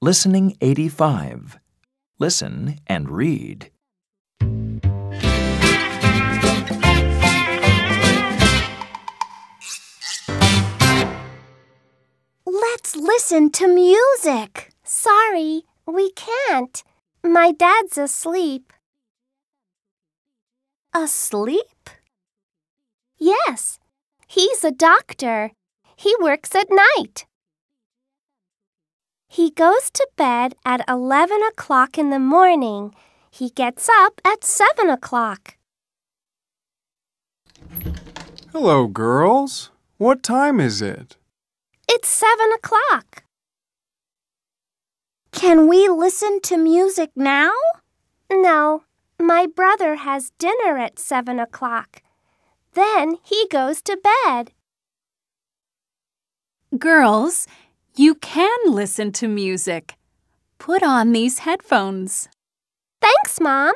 Listening 85. Listen and read. Let's listen to music. Sorry, we can't. My dad's asleep. Asleep? Yes, he's a doctor. He works at night. He goes to bed at 11 o'clock in the morning. He gets up at 7 o'clock. Hello, girls. What time is it? It's 7 o'clock. Can we listen to music now? No, my brother has dinner at 7 o'clock. Then he goes to bed. Girls, you can listen to music. Put on these headphones. Thanks, Mom.